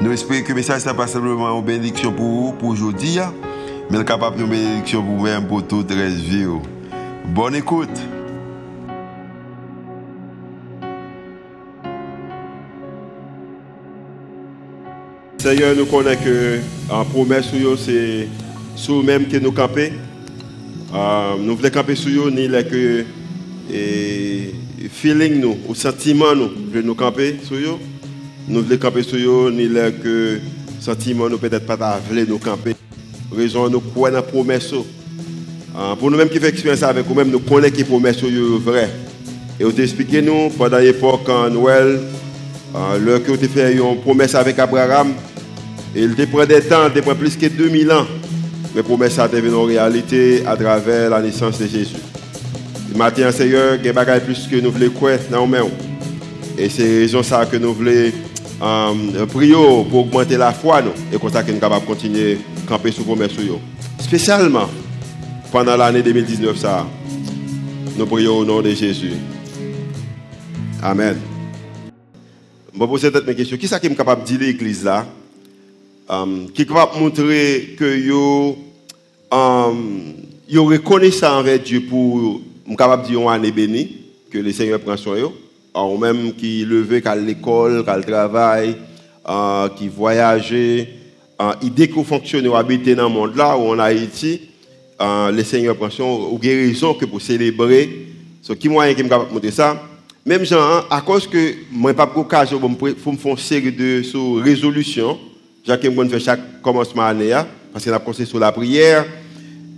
Nous espérons que le message n'est pas simplement une bénédiction pour vous, pour aujourd'hui, hein. mais capable de bénédiction pour vous-même, pour toute la vie. Bonne écoute. Seigneur, nous connaissons que la promesse c'est sur même que nous camper. Euh, nous voulons camper sur nous, ni que et feeling nous, ou sentiment nous, de nous camper sur nous. Nous voulons camper sur nous, ni que sentiment nous peut-être pas nous camper. Raison nous croyons dans la promesse. Euh, pour nous-mêmes qui faisons expérience avec nous-mêmes, nous connaissons que la promesse est vraie. Et vous expliqué nous pendant l'époque en Noël, euh, l'heure que avez fait une promesse avec Abraham, il te prend des temps, il te plus que 2000 ans. Mais promesse a devenu en réalité à travers la naissance de Jésus. Le matin, Seigneur, il y a plus que nous voulons croire dans nous Et c'est raison ça que nous voulons euh, prier pour augmenter la foi. Nous, et comme ça nous sommes capables de continuer à camper sur promesse. Spécialement pendant l'année 2019, ça, nous prions au nom de Jésus. Amen. Je vais poser question. Qui est-ce qui est capable de dire l'église là? Um, Qui est capable de montrer que yo, um, yo reconnaissant envers Dieu pour capable de dire une année bénie, que le Seigneur prend soin eux, ou même qui levé qu'à l'école, qu'à le travail, qui voyageait, uh, idée qu'on fonctionne ou habiter dans le monde là, où en Haïti, uh, le Seigneur prend soin ou guérison que pour célébrer. So, qui moyen qui est capable montrer ça? Même gens, à cause que moi, pas pour occasion pour me faire une série de résolutions, j'ai que je fais chaque commencement d'année, parce que a conseillé sur la prière,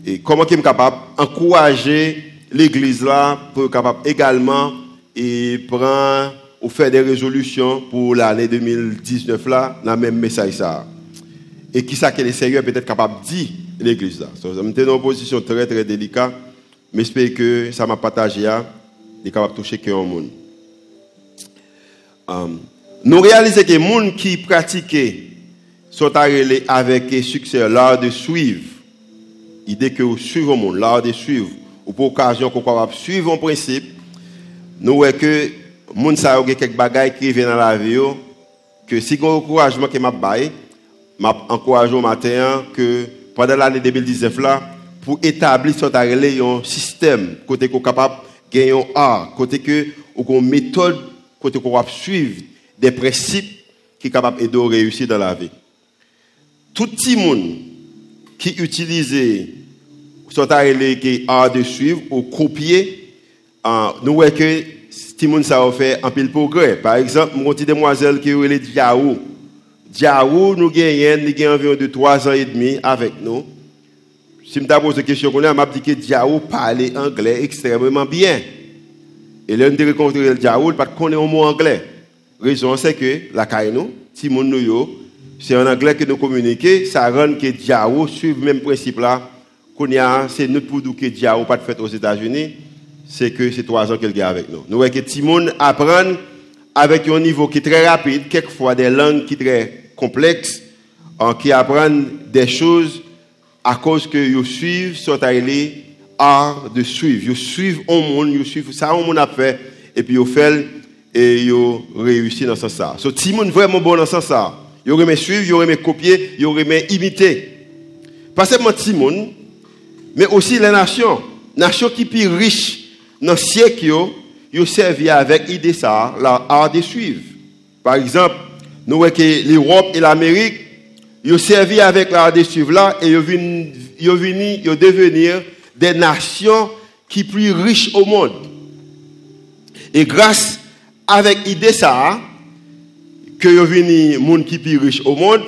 et comment je suis capable d'encourager l'église là pour capable également et prendre ou faire des résolutions pour l'année 2019 là, dans le même message ça. Et qui ça que le Seigneur peut être capable de dire l'église là. Me dans une position très très délicate, mais j'espère que ça m'a partagé, est capable de toucher quelqu'un au monde. Nous réalisons que les gens qui pratiquent sont arrivés avec succès l'art de suivre. L'idée que vous suivez le monde, l'art de suivre, ou pour occasion qu'on suivre un principe, nous voyons que les gens savent quelques bagages qui viennent dans la vie, que si vous encouragement que m'a bail, m'a encouragé au matin que pendant l'année 2019 là, pour établir un système côté qu'on capable gagner un art, côté que une méthode côté qu'on va suivre des principes qui sont capables de réussir dans la vie. Tout le monde qui utilise soit qui art de suivre ou copier, euh, nous voyons que monde ça a fait un pile progrès. Par exemple, mon petite demoiselle qui est Diaou. Diaou, nous gagnons, environ de 3 ans et demi avec nous. Si je me pose une question, je m'a dit que Diaou parlait anglais extrêmement bien. Et l'un des rencontres le Diaoul, parce qu'on est un mot anglais. Raison, c'est que la Kaino, si mon c'est en anglais que nous communiquons, ça rend que Diaoul suit le même principe là. Qu'on a, c'est notre pour que Diaoul pas de fait aux États-Unis, c'est que c'est trois ans qu'elle est avec nous. Nous voyons que Timon apprend avec un niveau qui est très rapide, quelquefois des langues qui sont très complexes, qui apprennent des choses à cause que ils suivent, sont allés art de suivre. Ils suivent un monde, ils suivent ça, un monde a fait, et puis ils fait et ils réussi dans ce sens. So, monde vraiment bon dans ce sens, ils auraient suivre, ils auraient copier, ils auraient imiter. Pas seulement Timon, mais aussi les nations. Nations qui sont plus riches dans le siècle, ils servi avec l'idée ça, l'art de suivre. Par exemple, nous voyons que l'Europe et l'Amérique, ils servi avec l'art de suivre là, et ils ont venu, ils devenir des nations qui plus riches au monde. Et grâce avec l'idée ça, que y a venu monde qui plus riche au monde,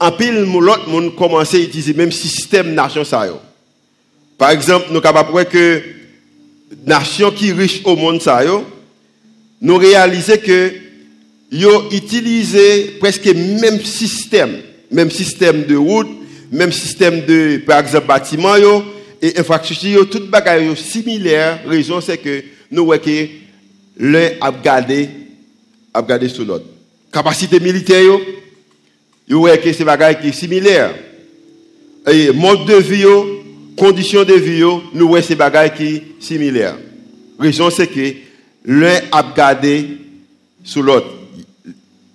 en pile l'autre monde commence à utiliser même système nation ça Par exemple, nous capables que nation qui riche au monde ça nous réalisons que yo utilisé presque le même système même système de route, même système de, par exemple, bâtiment, yo, et infrastructure, yo, tout bagaille yo similaire. Raison, c'est que nous voyons que l'un a gardé, sur l'autre. Capacité militaire, yo, yo que c'est bagaille qui est similaire. Et mode de vie, yo, conditions de vie, nous voyons ces bagailles qui sont similaires. Raison, c'est que l'un a gardé sur l'autre.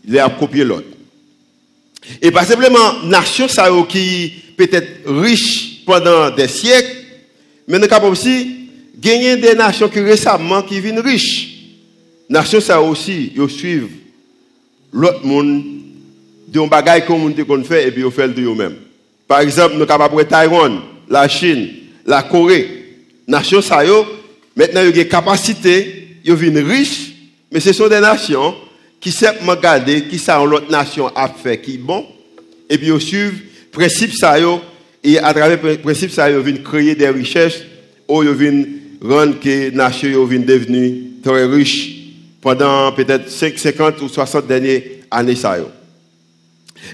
Il a copié l'autre. Et pas simplement nation ça qui peut-être riche pendant des siècles, mais nous capable aussi gagner des nations qui récemment qui viennent riches. Nation ça aussi, yo suivent l'autre monde de un bagage qu'on fait et puis fait le de eux-mêmes. Par exemple, nous capable Taïwan, la Chine, la Corée, nation ça maintenant yo ont capacité, yo viennent riches, mais ce sont des nations qui savent regarder qui ça l'autre nation a fait qui bon et puis ils suivent principe ça et à travers le principe ça ils viennent créer des richesses ou ils viennent rendre que nation viennent devenir très riches pendant peut-être 50 ou 60 dernières années ça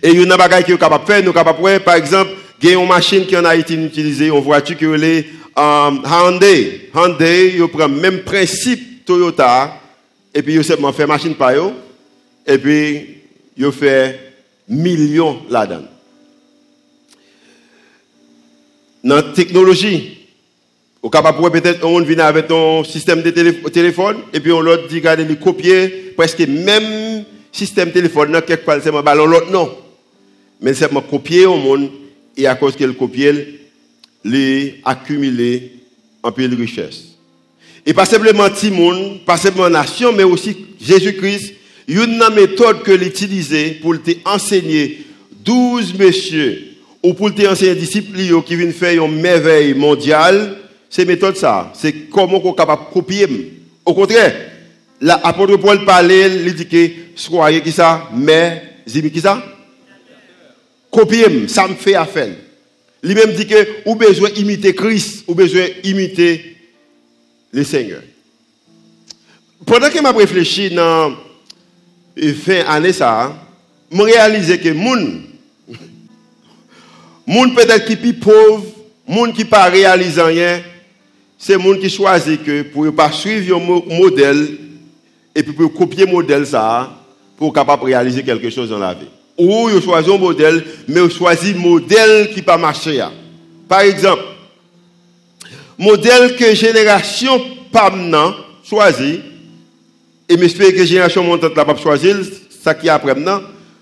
et des choses qui sont capables de faire nous capables par exemple il y a une machine qui en été utilisée une voiture qui est um, Hyundai Hyundai ils prennent le même principe Toyota et puis ils seulement fait machine par et puis, il fait millions là-dedans. Dans la technologie, au capable peut-être on vient avec un système de téléphone et puis on l'autre dit regardez les copier presque même système téléphone quelque part mon ballon l'autre non mais m'a copier au monde et à cause qu'elle copie les accumuler en de richesse et pas simplement Timoun, pas simplement nation mais aussi Jésus-Christ une méthode que l'utiliser pour enseigner 12 messieurs ou pour te enseigner disciples qui viennent faire une merveille mondiale, c'est méthode ça. C'est comment on est capable de copier. Au contraire, l'apôtre Paul parlait, il dit que soyez qui ça, mais, qui ça? Copier, ça me fait affaire. Lui-même dit que ou besoin imiter Christ, ou besoin imiter le Seigneur. Pendant que m'a réfléchi dans et fin année ça, je réalise que moun, moun peut-être qui plus pauvre, moun qui pas réalise rien, c'est moun qui choisit que pour pas suivre un modèle et puis pour copier modèle ça pour capable réaliser quelque chose dans la vie. Ou vous choisit un modèle, mais vous choisit un modèle qui pas marcher. Par exemple, modèle que génération maintenant choisit et j'espère que génération montante n'a pas choisi, ça qui après maintenant,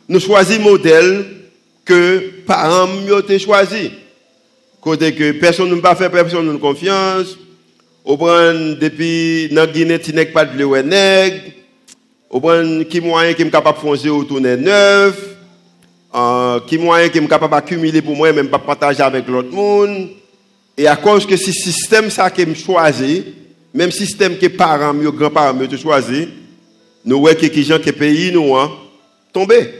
nous choisissons modèle que parents ont choisi. Côté que personne ne pas faire personne de confiance. Au prend depuis dans Guinée, tu pas de nègre. Au prend qui moyen qui est capable de foncer autour de neuf. Euh, qui moyen qui est capable d'accumuler pour moi, même pas partager avec l'autre monde. Et à cause que ce système ça qui me choisi, même système que parents, mes grands-parents ont choisi, nous voyons que les gens qui pays nous ont tombé.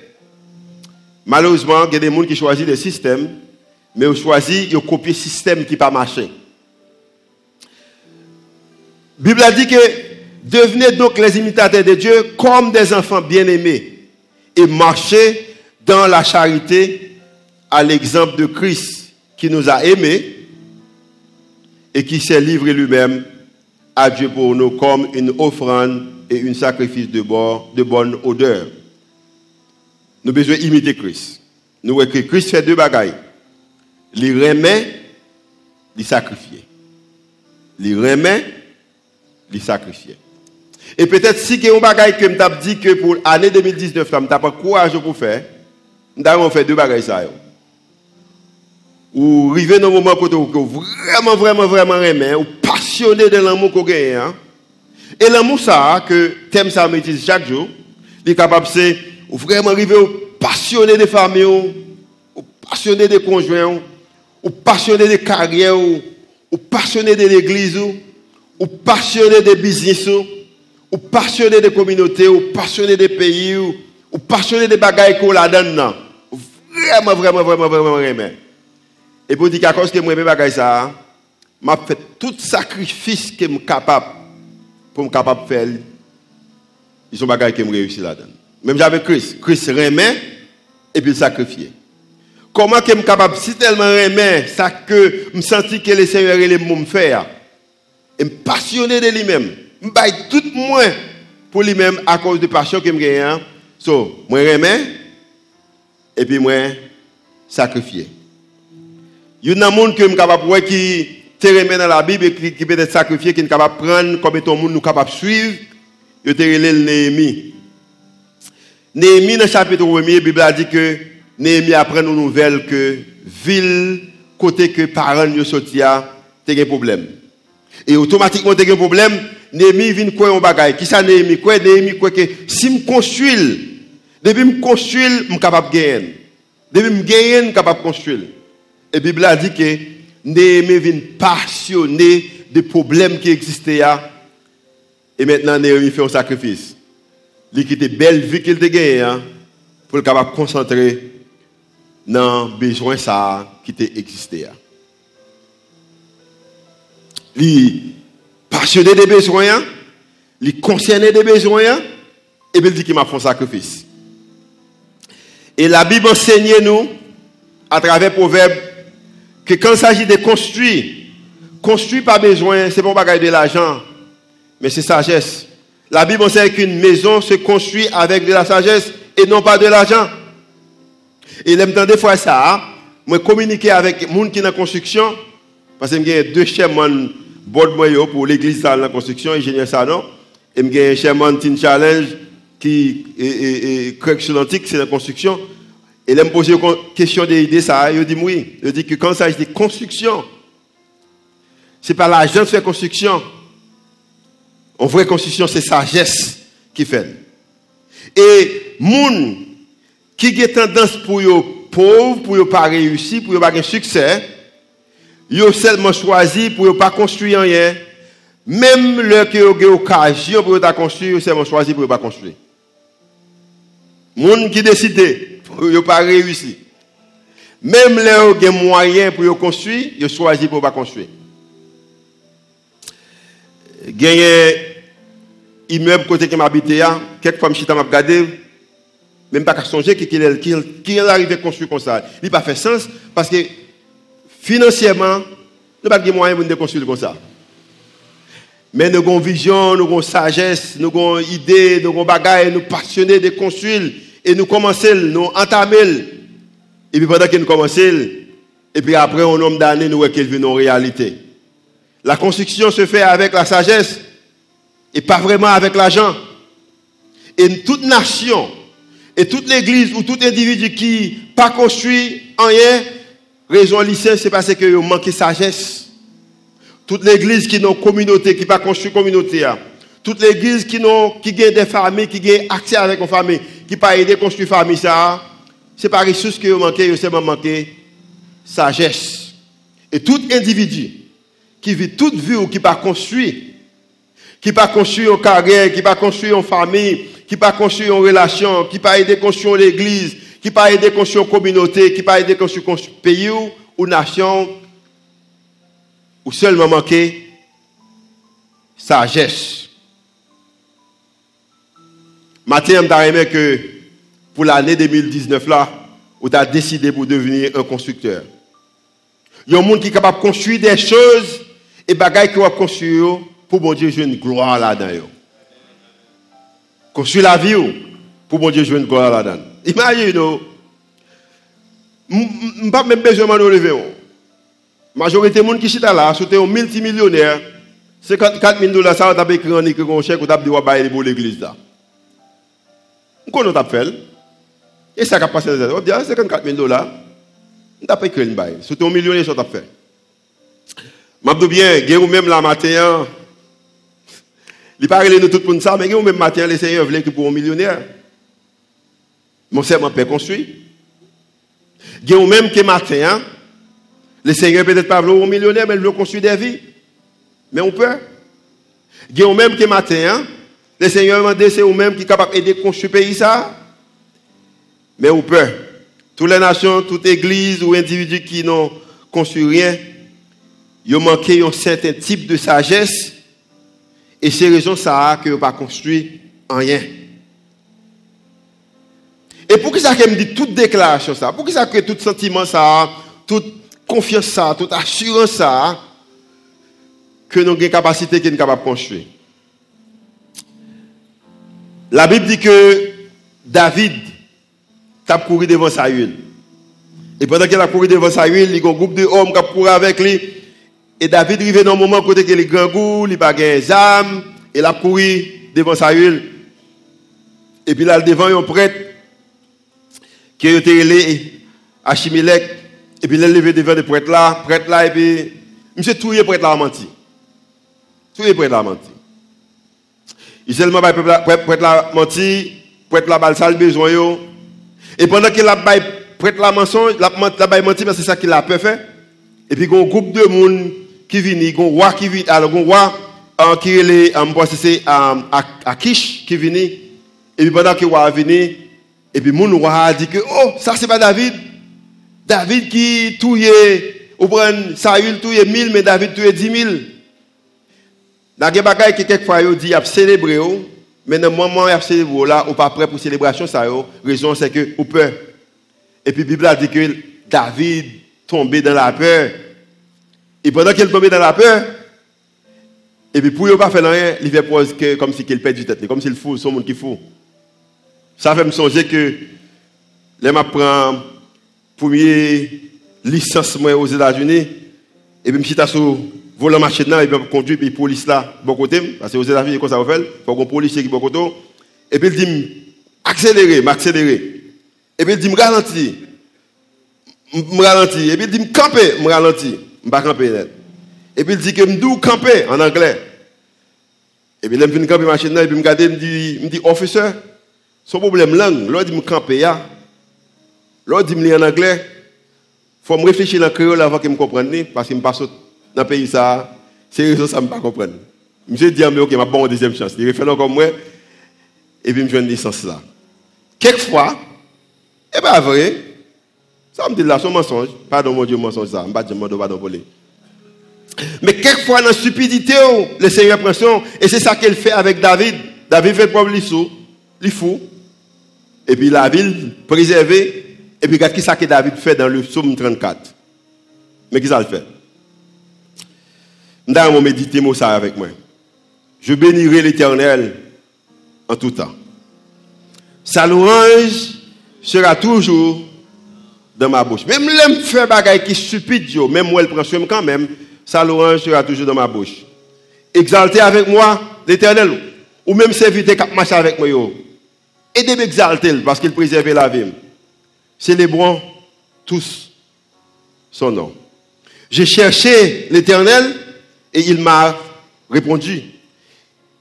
Malheureusement, il y a des gens qui choisissent le système, mais ils choisissent de copier le système qui n'a pas marché. La Bible a dit que devenez donc les imitateurs de Dieu comme des enfants bien-aimés et marchez dans la charité à l'exemple de Christ qui nous a aimés et qui s'est livré lui-même à Dieu pour nous comme une offrande et un sacrifice de, bonne odeur. Nous avons besoin d'imiter Christ. Nous voyons que Christ fait deux bagailles. Il remet, il sacrifier. Il remet, il sacrifier. Et peut-être si il a un bagaille que je dit que pour l'année 2019, je n'ai pas courage pour faire, nous avons fait deux bagailles ça. Ou arriver dans un moment où vraiment, vraiment, vraiment aimé, ou passionné de l'amour qu'on gagne. Hein. Et l'amour ça, que thème ça m'utilise chaque jour, il est capable de vraiment arriver au passionné des familles, au passionné des conjoints, au passionné des carrières, au passionné de l'église, au passionné des business, au passionné des communautés, au passionné des pays, au passionné des bagailles qu'on la donne. Vraiment, vraiment, vraiment, vraiment, vraiment. Et pour dire qu'à cause que moi, mes bagailles ça, m'a fait tout sacrifice que suis capable pour me capable faire. Ils sont bagages qui me réussi là-dedans. Même j'avais Christ. Christ remet et puis il sacrifiait. Comment que suis capable, si tellement aimer ça que je sens que le Seigneur est me faire, et me passionner de lui-même, je baille tout moins pour lui-même à cause de passion que je gagne. So, moi aimer et puis moi sacrifier. Il y a un monde que je suis capable de qui te dans la Bible et qui peut être sacrifié, qui est capable de prendre comme étant monde nous capable de suivre. Il te le Néhémie. Néhémie dans le chapitre 1 la Bible a dit que Néhémie apprend une nouvelle que ville côté que parents yo sorti a un problème. Et automatiquement t'as un problème, Néhémie vient quoi un bagage. Qui ça Néhémie quoi Néhémie quoi que si me construis depuis me construis, je suis capable de gagner. Depuis gagner, je suis capable de construire. Et la Bible a dit que Néhémie vient passionné des problèmes qui existaient et maintenant Néhémie fait un sacrifice. Il quitte belle vie qu'il a gagnée pour être capable de concentrer dans les besoins ça qui existé. Il passionné des besoins, il concerné des besoins, et il dit qu'il m'a fait un sacrifice. Et la Bible enseigne nous, à travers Proverbe, que quand il s'agit de construire, construire pas besoin, c'est pas bagaille de l'argent, mais c'est sagesse. La Bible enseigne qu'une maison se construit avec de la sagesse et non pas de l'argent. Et l'aime des fois ça, moi communiquer avec les gens qui sont en construction, parce que j'ai deux chemins pour l'église dans la construction, ingénieur ça non, et j'ai un Teen Challenge qui est correction antique, c'est la construction. Et là, me poser une question d'idée, ça, il dit oui. Il dit que quand ça de construction, c'est pas l'argent qui fait construction. En vraie construction, c'est sagesse qui fait. Et moun qui a tendance pour les pauvres, pour ne pas réussir, pour ne pas avoir succès, ils seulement choisi pour ne pas construire rien. Même qui a occasion pour ne construire, ils seulement choisi pour ne pas construire. Moun qui décide pour ne pas réussir. Même les qui ont moyens pour construire, ils choisi pour pas construire. Gagné immeuble côté qui m'habite, quelquefois je suis regardé, même pas qu'à songer qu'il est arrivé à construire comme ça. Il n'a pas fait sens parce que financièrement, nous n'avons pas de moyens de construire comme ça. Mais nous avons vision, nous avons sagesse, nous avons idée, nous avons bagaille, nous passionnés de construire et nous commençons, nous entamer. Et puis pendant que nous commençons, et puis après un nombre d'années, nous voyons en réalité. La construction se fait avec la sagesse et pas vraiment avec l'argent. Et toute nation et toute l'église ou tout individu qui pas construit rien, raison lycée, c'est parce que manque de sagesse. Toute l'église qui n'a communauté, qui pas construit communauté. Hein. Toute l'église qui n'a qui a des familles, qui a accès avec une famille, qui pas aidé construire famille ça, c'est pas ressource qui manque, c'est seulement manqué sagesse. Et tout individu qui vit toute vie ou qui pas construit, qui pas construit une carrière, qui pas construit une famille, qui pas construit une relation, qui pas aider à construire l'église, qui pas aider à construire une communauté, qui pas aider à construire un pays ou, ou nation, ou seulement manquer sagesse. Matin, je aimé que pour l'année 2019 là, as décidé pour devenir un constructeur. Il y a un monde qui est capable de construire des choses et bagaille qui va construire pour bon Dieu jouer une gloire là-dedans. Construire la vie pour bon Dieu jouer une gloire là-dedans. Imaginez, je n'ai pas même besoin de me lever. Majorité des gens qui sont là, sont un multimillionnaire. 54 000 dollars, ça va écrit en écrit un chèque ou tu bailler pour l'église là. Comment on fait Et ça a passé on dit 54 000 dollars. On pas écrit une bail. C'est un millionnaire, ça t'a fait. Je bien, vous même la matin, il parle nous tout pour ça, mais vous même matin, les seigneurs veulent que pour un millionnaire. Mon serment peut construire. Vous même que matin, le Seigneur peut-être pas un millionnaire, mais il veut construire des vies. Mais on peut. Il y a même que matin, hein? le Seigneur m'a dit c'est vous-même qui est capable d'aider à construire le pays. Mais on peut. Toutes les nations, toute église ou individu qui n'ont construit rien, ils ont manqué un certain type de sagesse. Et c'est raison ça que n'ont pas construit rien. Et pour que ça me dit toute déclaration ça, pour que ça que tout sentiment ça, confiance ça, toute assurance ça, que nous avons une capacité qui est capable de construire. La Bible dit que David a couru devant Saül. Et pendant qu'il a couru devant Saül, il y a un groupe de hommes qui a couru avec lui. Et David arrivé dans un moment côté que les grands goûts, il n'a pas de âmes, il a couru devant Saül. Et puis là, devant un prêtre qui a été élevé à Chimilek. Et puis il a levé devant le prêtre là, prêtre là, et puis, monsieur Touye, prêtre là a menti. Touye, prêtre là a menti. Il seulement prêtre là menti, prêtre là a le besoin. Et pendant qu'il a prêtre là mensonge, la a menti, mais c'est ça qu'il a pu faire. Et puis il y a un groupe de monde qui vient, il y a un roi qui vient, alors un roi qui est, c'est à Kish qui vient. Et puis pendant que le roi venu, et puis mon roi a dit que, oh, ça c'est pas David. David qui touille, ou prend Saül touille mille, mais David dix mille. Dans les bagages que quelquefois dit, a célébré, mais dans le moment où a célébré, là, ou pas prêt pour célébration, ça, raison c'est que, ou peur. Et puis la Bible a dit que David tombait dans la peur. Et pendant qu'il tombait dans la peur, et puis pour ne pas faire rien, il fait comme si il perd du tête, comme s'il fou, son monde qui fou. Ça fait me songer que les m'a prend première licence aux États-Unis et puis je suis volant machine là et puis conduire puis police là bon côté parce que aux États-Unis comme ça va faire, faut qu'on policier qui bon côté et puis il dit accélérer, m'accélérer. Et puis il dit me ralentir. Me et puis il dit me camper, me ralentir, me pas camper Et puis il dit que me camper en anglais. Et puis il me camper machine là et puis me regarder me dit me dit officer son problème langue, l'autre dit me camper là. L'autre dit en anglais. Faut me réfléchir dans le créole avant que me comprenne parce que me passe dans le pays ça, c'est raison ça me pas comprendre. Monsieur dit mais OK, m'a bon deuxième chance. Il fait comme moi et puis joindre une licence là. Quelquefois, et pas vrai. Ça me dit là, son mensonge. Pardon, mon Dieu, mensonge ça. Je ne pas dire, pardon pour Mais quelquefois, dans la stupidité, oh, le Seigneur prend son. Et c'est ça qu'il fait avec David. David fait le problème, il fou. Et puis la ville préservée. Et puis regarde qui que David fait dans le psaume 34. Mais qui ça le fait? Je méditer ça avec moi. Je bénirai l'éternel en tout temps. Sa louange sera toujours dans ma bouche. Même l'aime faire bagaille qui stupide, même moi, elle prend soin quand même, sa louange sera toujours dans ma bouche. Exaltez avec moi l'éternel, ou même serviteur qui marche avec moi. Aidez m'exalter parce qu'il préserve la vie. Célébrons tous son nom. J'ai cherché l'éternel et il m'a répondu.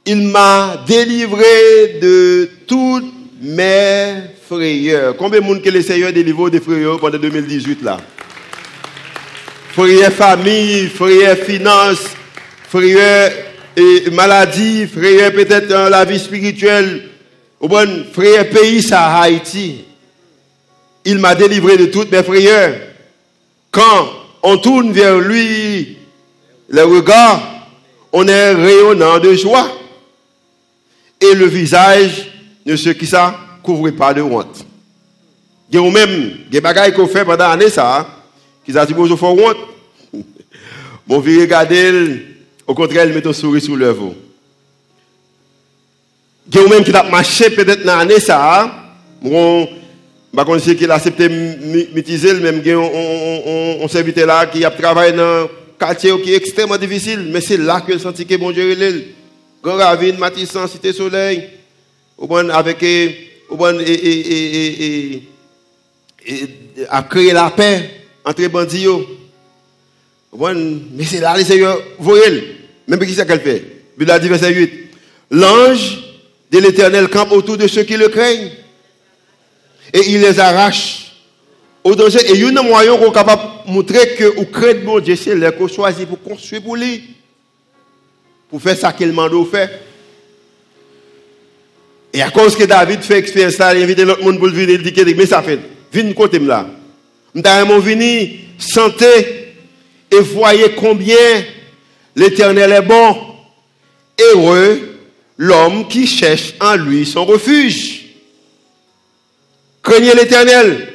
Il m'a délivré de toutes mes frayeurs. Combien de monde que le Seigneur délivre des frayeurs pendant 2018 là? Frayeurs famille, frayeurs finance, frayeurs et maladie, frayeurs peut-être la vie spirituelle, bon frère pays ça Haïti. Il m'a délivré de toutes mes frayeurs. Quand on tourne vers lui le regard, on est rayonnant de joie. Et le visage de ceux qui ça couvre pas de honte. Il y a même des bagailles qu'on fait pendant l'année ça, qui a dit bonjour faut honte. Bon, vous regardez, au contraire, il met un sourire sur l'œuvre. Il y a même qui a marché peut-être dans l'année ça, bon, je connais qu'il a accepté de même il y a un serviteur là qui a travaillé dans un quartier qui est extrêmement difficile, mais c'est là que senti que bon Dieu est Grand Ravine, Matissan, Cité Soleil, avec et, à créer la paix entre bandits. Mais c'est là, le Seigneur, voyez, même qui c'est qu'elle fait. Bible a verset 8. L'ange de l'éternel campe autour de ceux qui le craignent. Et il les arrache au danger. Et il y a un moyen qu'on est capable de montrer que vous craignez bon Dieu, c'est là qu'on pour construire pour lui. Pour faire ça qu'il demande faire. Et à cause que David fait expérience là, il invite l'autre monde pour venir, il dit mais ça fait, viens côté là. Nous venir santé et voyez combien l'éternel est bon. Heureux l'homme qui cherche en lui son refuge. Craignez l'éternel,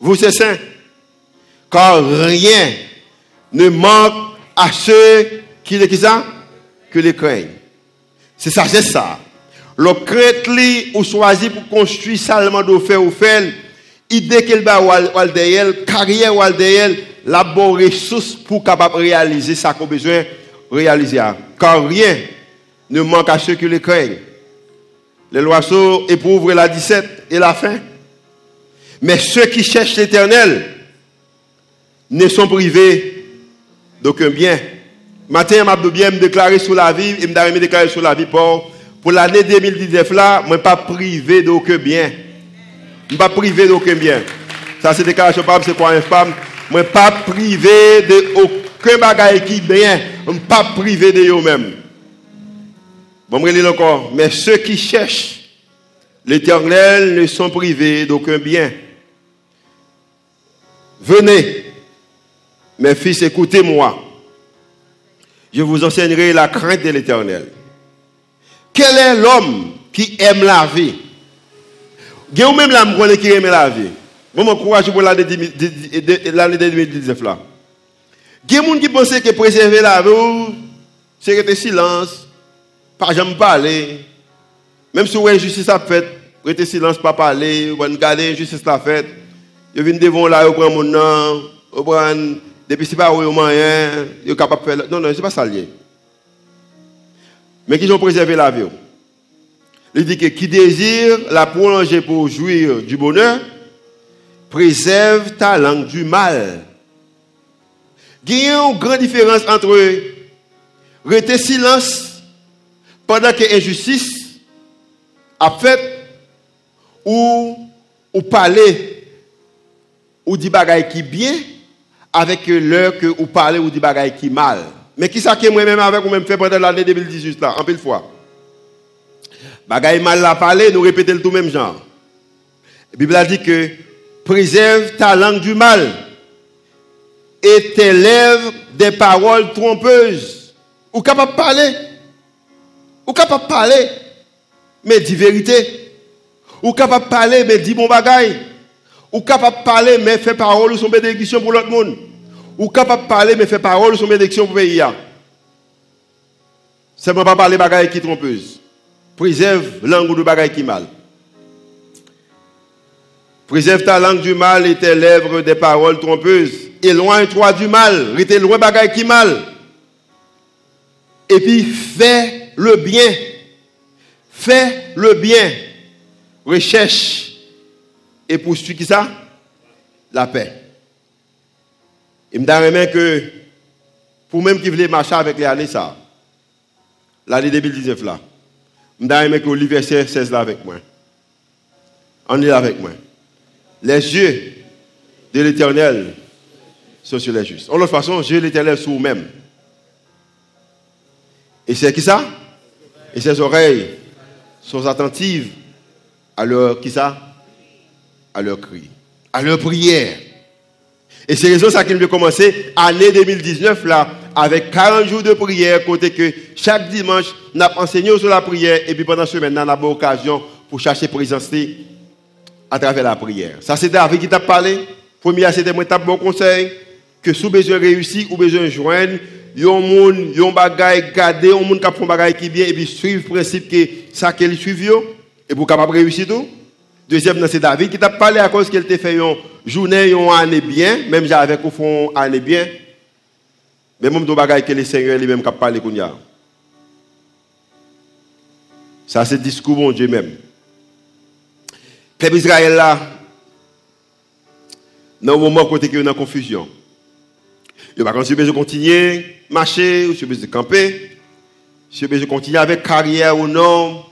vous c'est saints, car rien ne manque à ceux qui qui ça? que les craignent. C'est ça, c'est ça. Le crainte ou choisi pour construire seulement de faire ou faire, idée qu'elle va derrière, carrière derrière, la bonne ressource pour capable réaliser ça qu'on besoin réaliser. Car rien ne manque à ceux qui les craignent. Les oiseaux éprouvent la 17 et la fin. Mais ceux qui cherchent l'éternel ne sont privés d'aucun bien. Matin, je bien me déclarer sur la vie, et me déclarer sur la vie pour, pour l'année 2019 là, je ne pas privé d'aucun bien. Je ne pas privé d'aucun bien. Ça, c'est déclaration pas c'est quoi une femme? Je ne pas privé d'aucun bagage qui bien. Je ne pas privé de eux-mêmes. Je vais encore. Mais ceux qui cherchent l'éternel ne sont privés d'aucun bien. Venez, mes fils, écoutez-moi je vous enseignerai la crainte de l'éternel. Quel est l'homme qui aime la vie? Il y même l'homme qui aime la vie. Bon, je courage pour l'année 2019 là. Il y a des qui pensent que préserver la vie, c'est rester silence, pas jamais parler. Même si injustice a fait, rester silence, pas parler, regarder l'injustice a fait. Ils viennent devant là, ils prennent mon nom, ils prennent depuis c'est pas au moyen, ils capable faire. Non, non, c'est pas ça. Mais qui ont préservé la vie. Il dit que qui désire la prolonger pour jouir du bonheur, préserve ta langue du mal. Il y a une grande différence entre rester silence pendant que l'injustice a fait ou parler ou dit bagaille qui bien avec l'heure que vous parlez ou dit bagaille qui mal. Mais qui ça que moi-même avec ou même fait pendant l'année 2018 là, en pile fois? Bagaille mal la parler, nous répétons le tout même genre. La Bible a dit que préserve ta langue du mal et tes lèvres des paroles trompeuses. Ou capable de parler? Ou capable de parler, mais dis vérité? Ou capable de parler, mais dis bon bagaille. Ou capable de parler, mais fait parole ou son bénédiction pour l'autre monde. Ou capable de parler, mais fait parole ou son bénédiction pour le pays. C'est pas parler bagaille qui trompeuse. Préserve langue de bagaille qui mal. Préserve ta langue du mal et tes lèvres des paroles trompeuses. Éloigne-toi du mal. Reste loin bagaille qui mal. Et puis fais le bien. Fais le bien. Recherche et poursuit qui ça? La paix. Il me donne que, pour même qui voulait marcher avec les années, ça, l'année 2019 là, je me que le verset 16 là avec moi. On est là avec moi. Les yeux de l'éternel sont sur les justes. En l'autre façon, de l'éternel sont eux-mêmes. Et c'est qui ça? Et ses oreilles sont attentives à leur qui ça? À leur cri, à leur prière. Et c'est raison ça qu'il veut commencer année 2019 là, avec 40 jours de prière, côté que chaque dimanche, on a enseigné sur la prière, et puis pendant la semaine, on a eu l'occasion pour chercher présence à travers la prière. Ça, c'est David qui t'a parlé. Premier, c'était moi, bon conseil, que sous besoin réussir ou besoin joindre, yon moun, yon bagay, garder, yon moun qui font bagay qui bien, et puis suivre le principe que ça qu'elle suit, et pour capable réussir tout. Deuxième, c'est David qui t'a parlé à cause qu'il t'a fait une journée, une année bien, même j'avais au fond année bien. Mais même de bagaille que le Seigneur lui-même qui parlé qu'on Ça, c'est le discours mon Dieu même. Peuple Israël là, dans le moment où il y a une confusion. Il va continuer de continuer marcher, ou si besoin de camper, si besoin de continuer avec carrière ou non,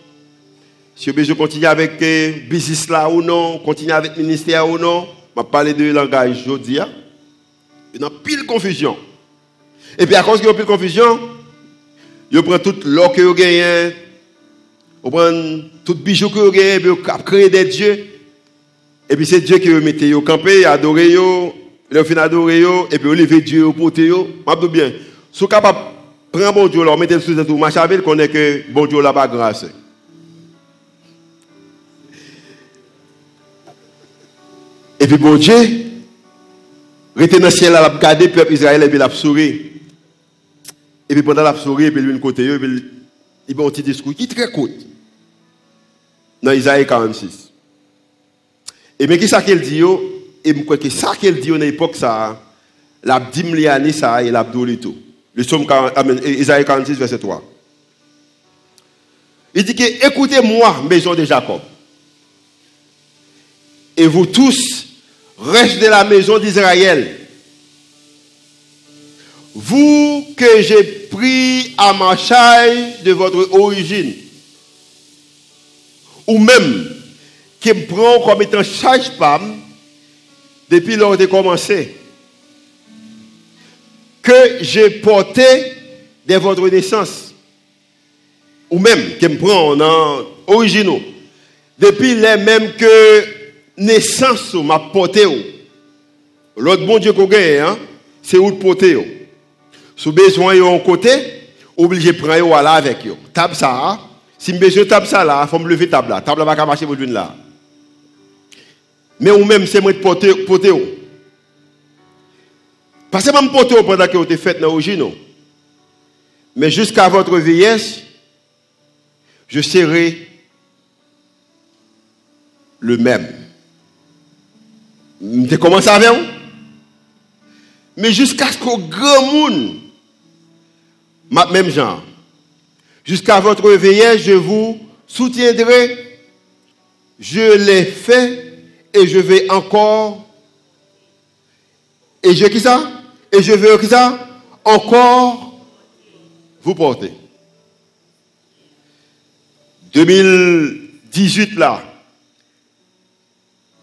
si je continue avec le business là ou non, continuer avec le ministère ou non, je vais parler de langage aujourd'hui. Il y a pile confusion. Et puis à cause qu'il y a pile confusion, je prends tout l'or que vous gagnez, je prends tout bijou que vous gagnez, vous créez des dieux. Et puis c'est Dieu qui vous mettez au camper, adorer, vous fin adorer, et puis vous levez Dieu au poté. Je bien. Si vous capable de prendre bon Dieu, mettez le sous-titre, marchez avec, connaît que bon Dieu là pas grâce. Et puis bon Dieu, rete dans le ciel, il a regardé le peuple Israël et puis il a souri. Et puis pendant la souri, et puis lui, côté, et puis il a un petit discours qui est très court. Dans Isaïe 46. Et mais qui ça qu'il dit Et je crois que ça qu'il dit à l'époque, ça, l'a dit ça et l'a dit tout. Le psaume Isaïe 46, verset 3. Il dit que écoutez-moi, maison de Jacob. Et vous tous, reste de la maison d'Israël. Vous que j'ai pris à ma chaille de votre origine. Ou même qui me prend comme étant sage-femme depuis lors de commencer. Que j'ai porté de votre naissance. Ou même qui me prend en originaux. Depuis les mêmes que naissance m'a porté. L'autre bon Dieu qu'on gagne, hein, c'est où porter. Si besoin de un côté, obligé de prendre là avec eux. Table ça, hein. si besoin table ça là, faut me lever table là. Table va pas marcher pour là. Mais ou même c'est moi de porter porter. Parce que je porter pendant que vous êtes fait dans l'origine. Mais jusqu'à votre vieillesse, je serai le même. Vous commencé avec vous? Mais jusqu'à ce qu'au grand monde, même genre, jusqu'à votre vieillesse, je vous soutiendrai. Je l'ai fait et je vais encore. Et je qui ça? Et je vais qui ça? Encore vous porter. 2018 là,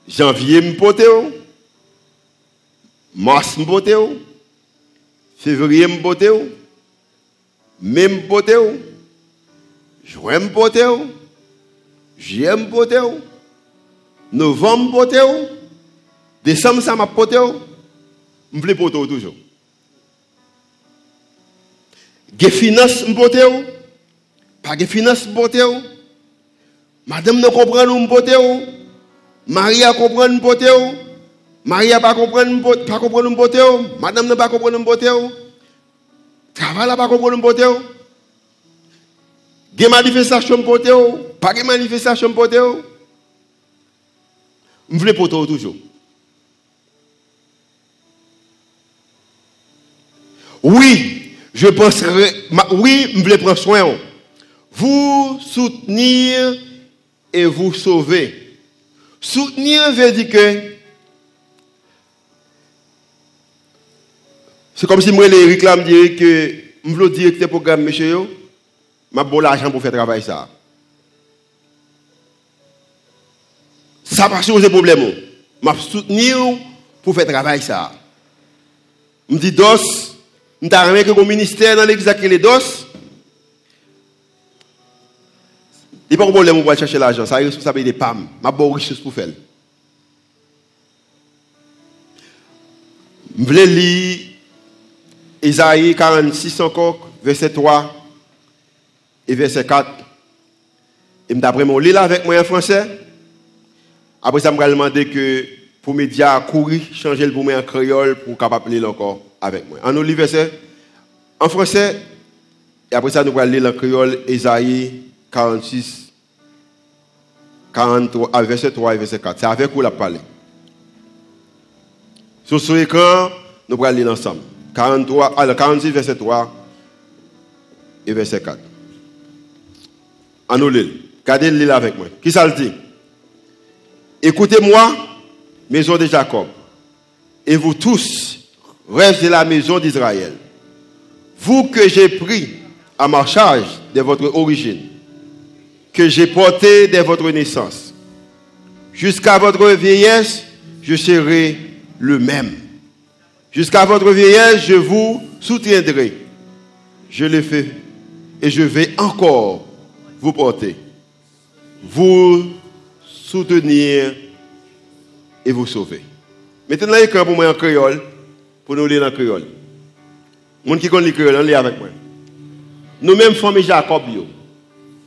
janvye mpote ou, mars mpote ou, fevriye mpote ou, me mpote ou, jwen mpote ou, jye mpote ou, novem mpote ou, desem sa ma pote ou, mvle pote ou toujou. Ge finas mpote ou, pa ge finas mpote ou, madame nou kompren ou mpote ou, Maria comprend nous porter, Maria pas comprendre pas comprendre nous porter, madame ne pas comprendre nous porter, travail pas comprendre nous porter. Des manifestations porter, pas de manifestations porter. Je veux porter toujours. Oui, je penserai, oui, je veux prendre soin. Vous soutenir et vous sauver. Soutenir veut dire que c'est comme si moi les réclame dire que je veux directeur programme monsieur m'a bon l'argent pour faire travail ça. Ça pas poser problème. M'a soutenir pour faire travail ça. Me dit dos, remet que le ministère dans l'exact les dos. Il n'y a pas de problème pour chercher l'argent, ça est responsabilité des PAM. Ma bonne richesse pour faire. Je voulais lire Isaïe 46 encore, verset 3 et verset 4. Et d'après mon lire avec moi en français. Après ça, je me demander que pour médias courir, changer le pour en créole pour capable lire encore avec moi. En nous verset en français. Et après ça, nous allons lire en créole Isaïe 46, 43, ah, verset 3 et verset 4. C'est avec vous la parler. Sur ce écran, nous allons lire ensemble. 43, alors 46, verset 3 et verset 4. En nous lire. Gardez le avec moi. Qui ça le dit? Écoutez-moi, maison de Jacob, et vous tous, rêves de la maison d'Israël. Vous que j'ai pris à ma charge de votre origine, que j'ai porté de votre naissance. Jusqu'à votre vieillesse, je serai le même. Jusqu'à votre vieillesse, je vous soutiendrai. Je le fais et je vais encore vous porter, vous soutenir et vous sauver. Maintenant, l'écran pour moi en créole, pour nous lire en créole. Les qui connaissent le on lit avec moi. Nous-mêmes, famille Jacob,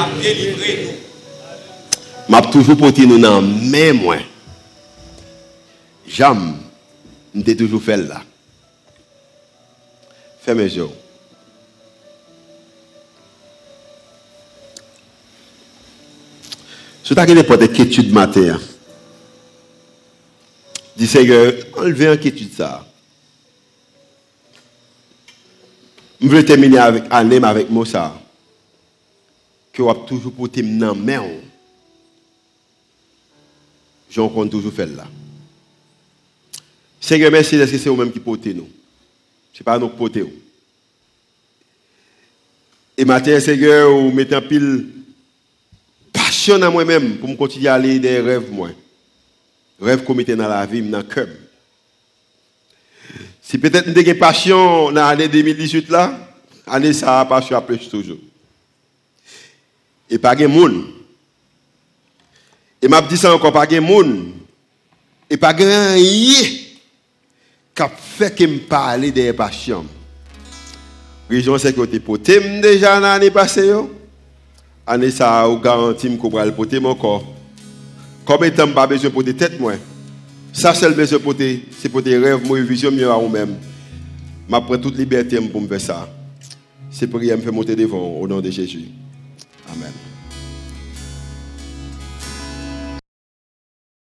ap delivre nou. Map toujou poti nou nan mè mwen. Jam, mte toujou fel la. Fè mè zyo. Sou ta genè pote ketude matè ya. Di sege, enleve an ketude sa. M vle termine anèm avèk mò sa. Que vous toujours porté dans main. J'en compte toujours faire là. Seigneur, merci parce que c'est vous-même qui portez nous? Ce n'est pas nous qui portez. Et matin, Seigneur, vous mettez un pile passion à moi-même pour me continuer à aller des rêves, moi. Rêves qu'on mettait dans la vie, dans le cœur. Si peut-être nous avons passion dans l'année 2018 là, année ça, passion à toujours. Et pas de monde. Et m'a dit ça encore, pas de monde. Et pas grand rien qui fait que me parler des passions. Région sécurité poté déjà l'année passée. Année ça ou garantie qu'on va le poter mon corps. Comme étant pas besoin de poter tête moi. Ça seul besoin de poter, c'est poter rêve moi vision mieux à vous-même. M'a prend toute liberté pour me faire ça. C'est prière me faire monter devant au nom de Jésus. Amen.